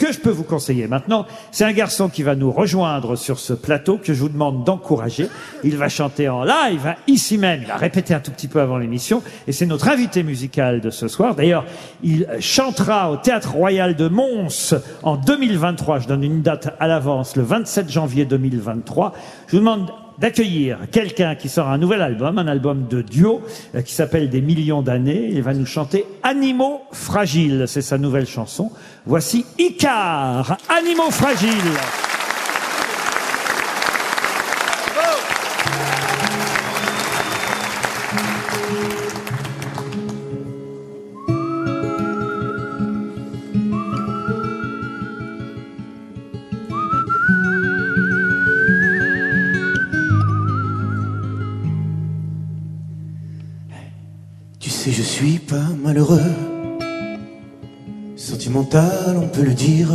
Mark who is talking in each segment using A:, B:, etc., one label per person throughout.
A: que je peux vous conseiller maintenant, c'est un garçon qui va nous rejoindre sur ce plateau que je vous demande d'encourager. Il va chanter en live, hein, ici même. Il a répété un tout petit peu avant l'émission. Et c'est notre invité musical de ce soir. D'ailleurs, il chantera au Théâtre Royal de Mons en 2023. Je donne une date à l'avance, le 27 janvier 2023. Je vous demande d'accueillir quelqu'un qui sort un nouvel album, un album de duo euh, qui s'appelle Des millions d'années. Il va nous chanter Animaux fragiles, c'est sa nouvelle chanson. Voici Icar, Animaux fragiles.
B: Tu sais, je suis pas malheureux. Sentimental, on peut le dire.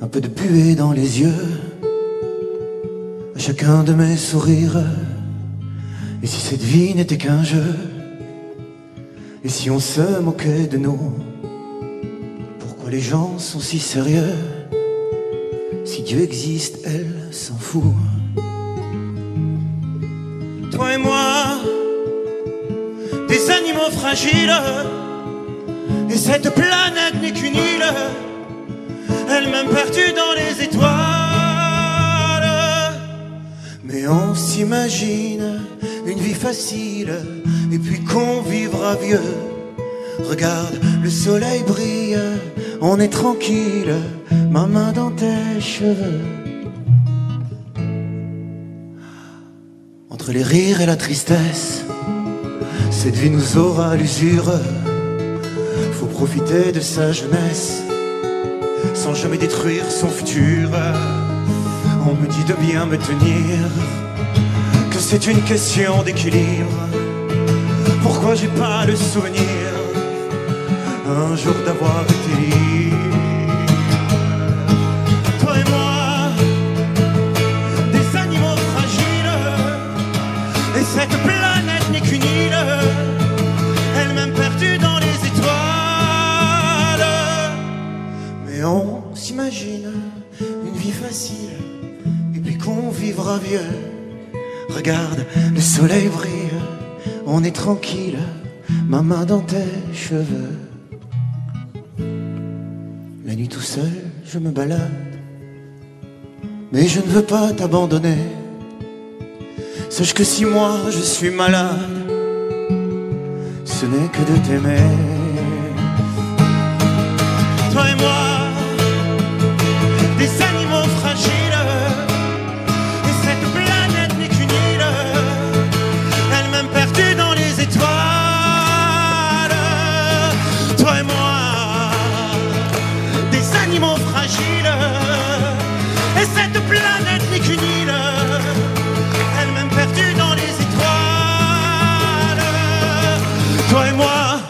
B: Un peu de buée dans les yeux. À chacun de mes sourires. Et si cette vie n'était qu'un jeu? Et si on se moquait de nous? Pourquoi les gens sont si sérieux? Si Dieu existe, elle s'en fout. Fragiles. Et cette planète n'est qu'une île, elle-même perdue dans les étoiles. Mais on s'imagine une vie facile, et puis qu'on vivra vieux. Regarde, le soleil brille, on est tranquille, ma main dans tes cheveux. Entre les rires et la tristesse, cette vie nous aura l'usure. Faut profiter de sa jeunesse sans jamais détruire son futur. On me dit de bien me tenir, que c'est une question d'équilibre. Pourquoi j'ai pas le souvenir un jour d'avoir été libre? Regarde, le soleil brille, on est tranquille, ma main dans tes cheveux. La nuit tout seul, je me balade, mais je ne veux pas t'abandonner. Sache que si moi je suis malade, ce n'est que de t'aimer. Toi et moi, et cette planète n'est qu'une île, elle-même perdue dans les étoiles. Toi et moi.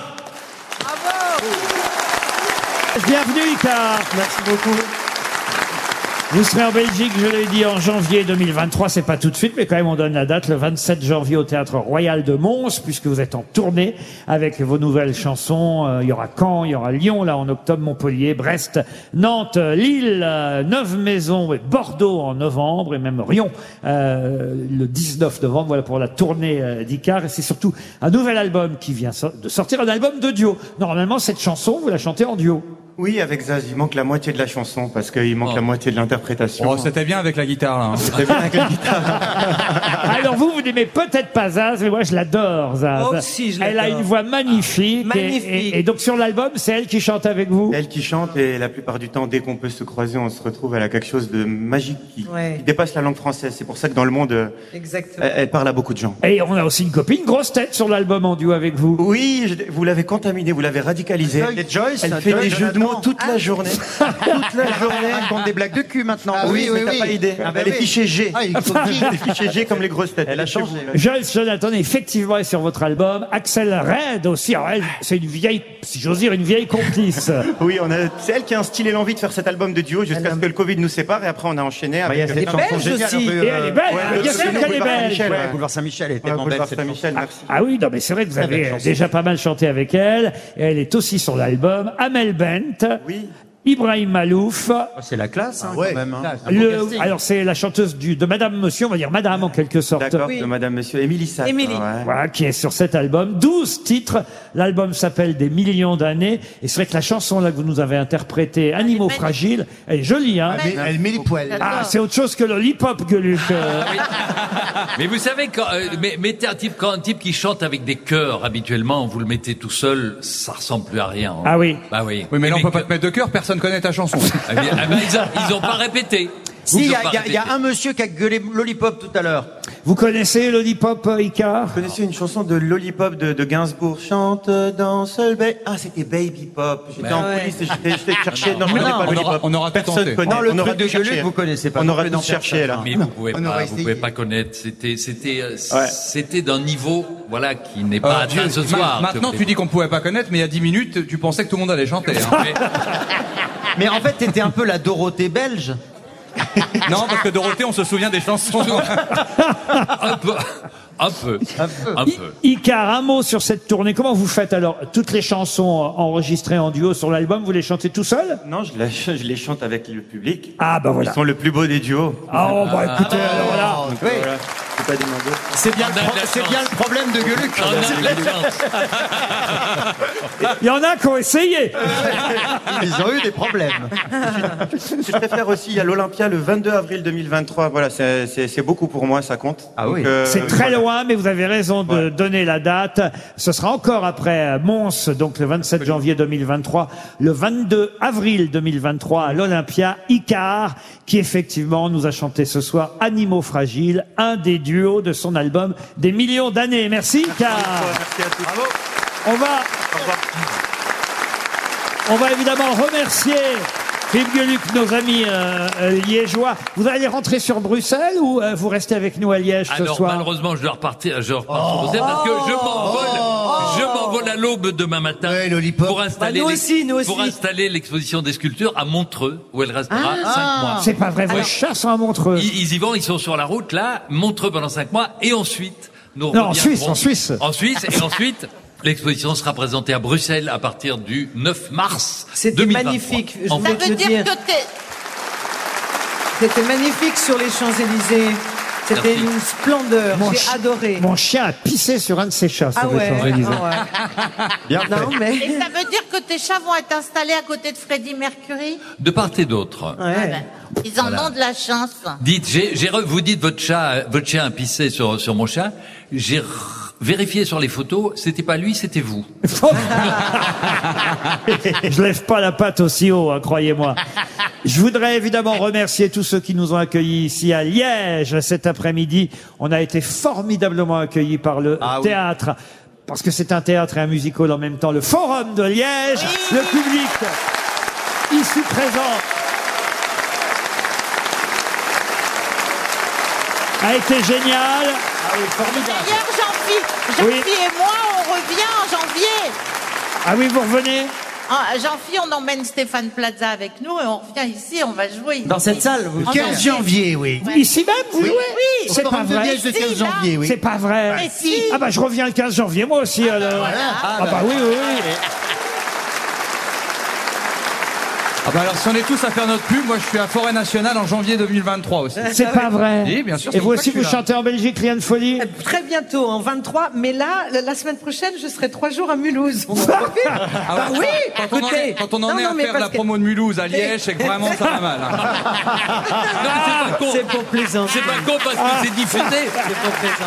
A: Bienvenue Icar.
B: Merci beaucoup.
A: Vous serez en Belgique, je l'ai dit, en janvier 2023. C'est pas tout de suite, mais quand même, on donne la date, le 27 janvier au Théâtre Royal de Mons, puisque vous êtes en tournée avec vos nouvelles chansons. Euh, Il y aura Caen, il y aura Lyon, là, en octobre, Montpellier, Brest, Nantes, Lille, euh, Neuve-Maisons et Bordeaux en novembre, et même Rion euh, le 19 novembre. Voilà pour la tournée euh, d'Icar. Et c'est surtout un nouvel album qui vient de sortir, un album de duo. Normalement, cette chanson, vous la chantez en duo.
C: Oui, avec Zaz, il manque la moitié de la chanson parce qu'il manque
D: Oh.
C: la moitié de l'interprétation.
D: Oh, c'était bien avec la guitare, là. hein.
C: C'était bien avec la guitare.
A: Alors vous, vous n'aimez peut-être pas Zaz, mais moi je l'adore, Zaz.
E: Moi aussi, je
A: elle a une voix magnifique.
E: Ah,
A: et-
E: magnifique.
A: Et, et donc sur l'album, c'est elle qui chante avec vous?
C: Elle qui chante et la plupart du temps, dès qu'on peut se croiser, on se retrouve. Elle a quelque chose de magique qui,
E: Ouais.
C: qui dépasse la langue française. C'est pour ça que dans le monde,
E: Exactement.
C: elle, elle parle à beaucoup de gens.
A: Et on a aussi une copine, grosse tête, sur l'album en duo avec vous.
C: Oui, je- vous l'avez contaminé, vous l'avez radicalisé.
F: Et Joyce,
C: Elle fait
F: Joyce
C: des jeux de mots toute la journée. toute la journée.
F: Elle compte des blagues de cul maintenant.
C: Ah oui, mais t'as pas idée.
F: Ah bah
C: elle est
F: oui.
C: fichée G.
F: Ah, il faut dire.
C: Elle est fichée G comme les grosses têtes.
F: Elle a changé.
A: Joyce Jonathan, effectivement, est sur votre album. Axel Red aussi. Alors elle, c'est une vieille, si j'ose dire, une vieille complice.
C: Oui, on a, c'est elle qui a instillé l'envie de faire cet album de duo jusqu'à ce que le Covid nous sépare et après on a enchaîné
F: Bah, il y a
C: avec
F: cette
C: euh,
F: chanson
E: belge
F: géniale.
E: aussi.
A: Et elle est belle,
C: ouais,
A: bien
C: le
A: sûr
C: Boulevard
A: qu'elle est belle.
F: Boulevard Saint-Michel, elle est tellement belle.
C: Boulevard
F: cette
C: Saint-Michel,
F: chanson.
C: merci.
A: Ah oui, non, mais c'est vrai que vous
F: belle
A: avez déjà pas mal chanté avec elle. Et elle est aussi sur l'album. Amel Bent.
C: Oui.
A: Ibrahim Malouf.
F: C'est la classe, hein,
B: ouais.
F: quand même. hein. Un
A: Le-
F: beau casting.
A: alors c'est la chanteuse du, de Madame Monsieur, on va dire Madame en quelque sorte.
C: D'accord, de Madame Monsieur Émilie Satt.
D: Émilie.
C: ouais.
A: Voilà, qui est sur cet album. 12 titres. L'album s'appelle Des millions d'années. Et c'est vrai que la chanson là que vous nous avez interprétée, Animaux
D: magnifique.
A: fragiles, elle est jolie, hein.
B: Mais elle met les poils.
A: Ah, c'est autre chose que le hip-hop, Gueuluc. euh.
E: Mais vous savez, quand, euh, mais- mettez un type, quand un type qui chante avec des chœurs, habituellement, vous le mettez tout seul, ça ressemble plus à rien. hein.
A: Ah oui.
E: Bah oui.
G: Oui, mais là, on peut pas te mettre de cœur, personne connaît ta chanson.
E: Bien, ah ben, ils, ont, ils ont pas répété.
F: Si, il y, a-
E: pas
F: il y a- il y a
E: répété.
F: un monsieur qui a gueulé Lollipop tout à l'heure.
A: Vous connaissez le hip-hop, euh, Icar
C: Vous connaissez une chanson de Lollipop de, de Gainsbourg Chante dans seul ba- Ah, c'était Baby Pop. J'étais en
E: Ouais.
C: coulisses et j'étais j'étais cherché. Non, je connais
F: non,
C: pas
G: on
C: Lollipop.
G: aura- on aura tout
C: Personne
G: tenté.
C: connaît.
F: Non, le
C: on aura
F: truc de
C: tout cherché.
F: Gueuluc, vous connaissez pas.
C: On
F: non
C: aura
F: plus
C: tout
F: dans
C: cherché,
F: personne,
C: là.
E: Mais vous pouvez
B: On
E: pas, vous pouvez pas connaître. C'était, c'était, euh,
C: Ouais.
E: c'était d'un niveau, voilà, qui n'est pas
G: Euh,
E: atteint
G: Dieu,
E: ce
G: ma-
E: soir.
G: Maintenant, tu dis qu'on pouvait pas connaître, mais il y a 10 minutes, tu pensais que tout le monde allait chanter. hein.
E: Mais-
F: Mais en fait, t'étais un peu la Dorothée belge.
G: non, parce que Dorothée, on se souvient des chansons.
E: un peu, un peu, un peu.
A: Icar, un mot sur cette tournée. Comment vous faites alors Toutes les chansons enregistrées en duo sur l'album, vous les chantez tout seul
C: Non, je, la- je les chante avec le public.
A: Ah bah voilà.
C: Ils sont le plus beau des duos.
A: Ah oh, bah écoutez, alors là,
C: Donc,
F: Oui.
C: voilà,
F: C'est bien, le bien problème de Gueuluc.
A: Il y en a qui ont essayé.
F: Ils ont eu des problèmes.
C: Je préfère aussi, il y a l'Olympia le 22 avril 2023. Voilà, c'est- beaucoup pour moi, ça compte.
F: Ah
C: euh,
A: C'est très
C: voilà.
A: loin, mais vous avez raison de
C: Ouais.
A: donner la date. Ce sera encore après euh, Mons, donc le 27 janvier 2023, le 22 avril 2023 à l'Olympia, Icar, qui effectivement nous a chanté ce soir Animaux fragiles, un des duos de son album Des millions d'années. Merci Icar.
C: Merci à tous.
A: On va, on va évidemment remercier Philippe Gueluc, nos amis euh, euh, liégeois. Vous allez rentrer sur Bruxelles ou euh, vous restez avec nous à Liège ce
E: Alors
A: soir?
E: malheureusement, je dois repartir, je repars sur Bruxelles parce que je m'envole, je m'envole à l'aube demain matin
B: Ouais,
E: pour installer,
D: Bah, nous
E: l'ex-
D: aussi, nous
E: pour
D: aussi.
E: installer l'exposition des sculptures à Montreux où elle restera cinq mois.
A: C'est pas vrai, vos chats sont à Montreux.
E: Ils, ils y vont, ils sont sur la route là, Montreux pendant cinq mois et ensuite nous
A: Non, en Suisse, en Suisse.
E: en Suisse et ensuite. L'exposition sera présentée à Bruxelles à partir du 9 mars.
D: C'était
E: 2023.
D: magnifique. Je
E: En
D: voulais
H: Ça veut dire
D: dire.
H: que t'es...
D: C'était magnifique sur les Champs-Élysées. C'était une splendeur.
A: Mon
D: J'ai
A: chi-
D: adoré.
A: Mon chien a pissé sur un de ses chats sur
D: Ah ouais. Ah ouais.
F: Bien
D: Non
F: fait.
D: mais.
H: Et ça veut dire que tes chats vont être installés à côté de Freddie Mercury?
E: De part et d'autre.
H: Ah ben, Ils en ont de la chance.
E: Dites, j'ai, j'ai re- vous dites votre chat, votre chien a pissé sur, sur mon chat. J'ai vérifié sur les photos, c'était pas lui, c'était vous.
A: Je lève pas la patte aussi haut, hein, croyez-moi. Je voudrais évidemment remercier tous ceux qui nous ont accueillis ici à Liège cet après-midi. On a été formidablement accueillis par le
F: Ah oui.
A: théâtre. Parce que c'est un théâtre et un musical en même temps. Le Forum de Liège, le public ici présent a été génial.
H: D'ailleurs, Jean-Phi, Jean-Phi
A: Oui.
H: et moi, on revient en janvier.
A: Ah oui, vous revenez
H: Ah, Jean-Phi, on emmène Stéphane Plaza avec nous et on revient ici, on va jouer.
F: Dans cette salle, vous-
H: En
B: 15 janvier, oui.
A: Ici même, vous jouez
H: Oui.
A: C'est pas
B: Forum de
A: vrai.
B: Liège le
H: Si,
B: 15
H: là.
B: janvier, oui.
A: C'est pas vrai.
H: Mais si.
A: Ah bah je reviens le 15 janvier, moi aussi alors. Ah bah oui, oui, oui.
G: Ah bah alors, si on est tous à faire notre pub, moi je suis à Forêt Nationale en janvier 2023 aussi.
A: C'est pas vrai.
G: Oui, bien sûr,
A: Et vous aussi, vous chantez en Belgique, rien de folie
D: Très bientôt, en 23. Mais là, la- la semaine prochaine, je serai trois jours à Mulhouse. On en profite. Bah oui.
G: Quand on en
D: écoutez.
G: est, quand on en
D: Non,
G: est
D: non,
G: à
D: mais
G: faire
D: parce
G: la
D: que-
G: promo de Mulhouse à Liège, c'est que vraiment ça va mal. hein.
E: C'est pas con.
D: C'est pour plaisir.
E: C'est pas con parce que c'est diffusé.
D: C'est pour plaisir.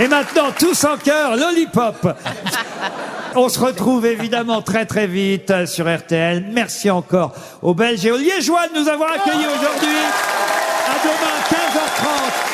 A: Et maintenant, tous en chœur, Lollipop On se retrouve évidemment très très vite sur RTL. Merci encore aux Belges et aux Liégeois de nous avoir accueillis aujourd'hui. À demain, 15h30.